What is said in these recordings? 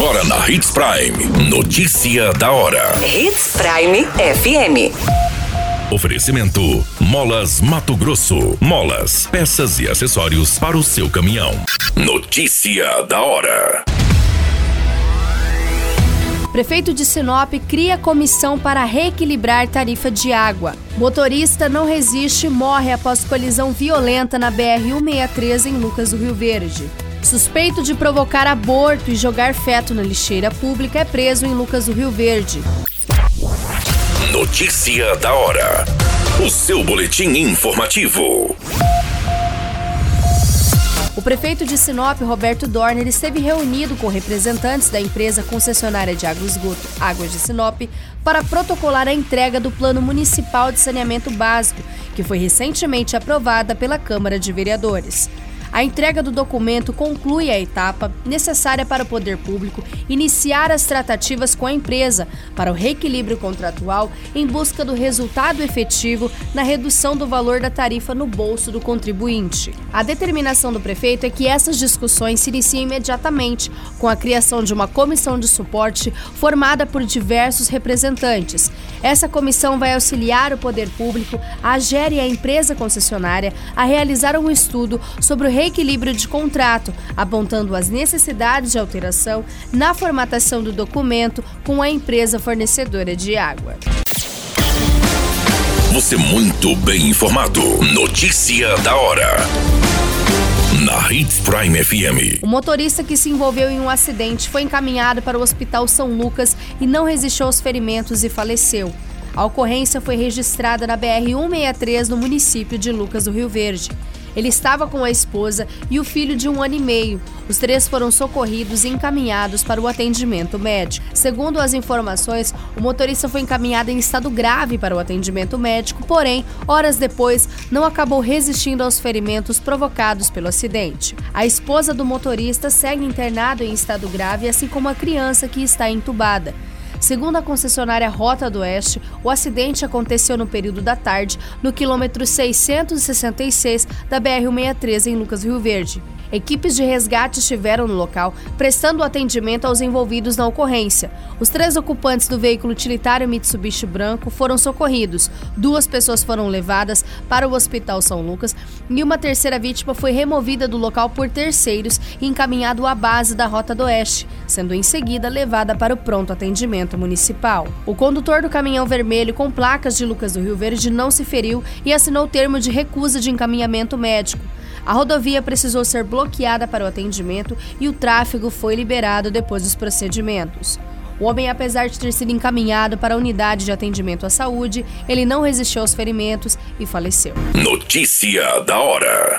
Agora na Hits Prime. Notícia da hora. Hits Prime FM. Oferecimento: Molas Mato Grosso. Molas, peças e acessórios para o seu caminhão. Notícia da hora. Prefeito de Sinop cria comissão para reequilibrar tarifa de água. Motorista não resiste e morre após colisão violenta na BR-163 em Lucas do Rio Verde. Suspeito de provocar aborto e jogar feto na lixeira pública é preso em Lucas do Rio Verde. Notícia da hora. O seu boletim informativo. O prefeito de Sinop, Roberto Dorner, esteve reunido com representantes da empresa concessionária de água esgoto Águas de Sinop para protocolar a entrega do Plano Municipal de Saneamento Básico, que foi recentemente aprovada pela Câmara de Vereadores. A entrega do documento conclui a etapa necessária para o poder público iniciar as tratativas com a empresa para o reequilíbrio contratual em busca do resultado efetivo na redução do valor da tarifa no bolso do contribuinte. A determinação do prefeito é que essas discussões se iniciem imediatamente, com a criação de uma comissão de suporte formada por diversos representantes. Essa comissão vai auxiliar o poder público, a AGER e a empresa concessionária a realizar um estudo sobre o reequilíbrio de contrato, apontando as necessidades de alteração na formatação do documento com a empresa fornecedora de água. Você muito bem informado. Notícia da hora. Na Hits Prime FM. O motorista que se envolveu em um acidente foi encaminhado para o Hospital São Lucas e não resistiu aos ferimentos e faleceu. A ocorrência foi registrada na BR-163 no município de Lucas do Rio Verde. Ele estava com a esposa e o filho de um ano e meio. Os três foram socorridos e encaminhados para o atendimento médico. Segundo as informações, o motorista foi encaminhado em estado grave para o atendimento médico, porém, horas depois, não acabou resistindo aos ferimentos provocados pelo acidente. A esposa do motorista segue internado em estado grave, assim como a criança que está entubada. Segundo a concessionária Rota do Oeste, o acidente aconteceu no período da tarde, no quilômetro 666 da BR-163 em Lucas Rio Verde. Equipes de resgate estiveram no local, prestando atendimento aos envolvidos na ocorrência. Os três ocupantes do veículo utilitário Mitsubishi branco foram socorridos. Duas pessoas foram levadas para o Hospital São Lucas e uma terceira vítima foi removida do local por terceiros e encaminhado à base da Rota do Oeste, sendo em seguida levada para o pronto atendimento municipal. O condutor do caminhão vermelho com placas de Lucas do Rio Verde não se feriu e assinou termo de recusa de encaminhamento médico. A rodovia precisou ser bloqueada para o atendimento e o tráfego foi liberado depois dos procedimentos. O homem, apesar de ter sido encaminhado para a unidade de atendimento à saúde, ele não resistiu aos ferimentos e faleceu. Notícia da hora.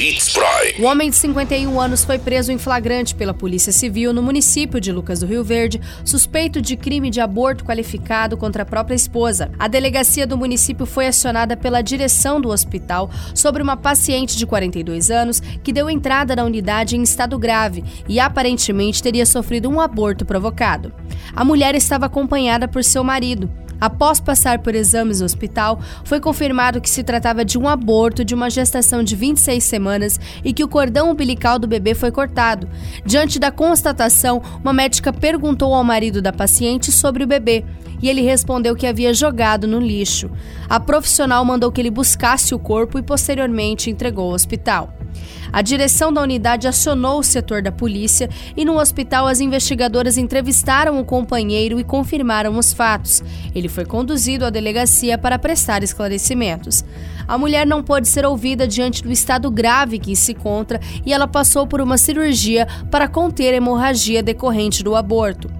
Hits Prime. O homem de 51 anos foi preso em flagrante pela Polícia Civil no município de Lucas do Rio Verde, suspeito de crime de aborto qualificado contra a própria esposa. A delegacia do município foi acionada pela direção do hospital sobre uma paciente de 42 anos que deu entrada na unidade em estado grave e aparentemente teria sofrido um aborto provocado. A mulher estava acompanhada por seu marido. Após passar por exames no hospital, foi confirmado que se tratava de um aborto de uma gestação de 26 semanas e que o cordão umbilical do bebê foi cortado. Diante da constatação, uma médica perguntou ao marido da paciente sobre o bebê e ele respondeu que havia jogado no lixo. A profissional mandou que ele buscasse o corpo e posteriormente entregou ao hospital. A direção da unidade acionou o setor da polícia e no hospital as investigadoras entrevistaram o companheiro e confirmaram os fatos. Ele foi conduzido à delegacia para prestar esclarecimentos. A mulher não pôde ser ouvida diante do estado grave que se encontra e ela passou por uma cirurgia para conter hemorragia decorrente do aborto.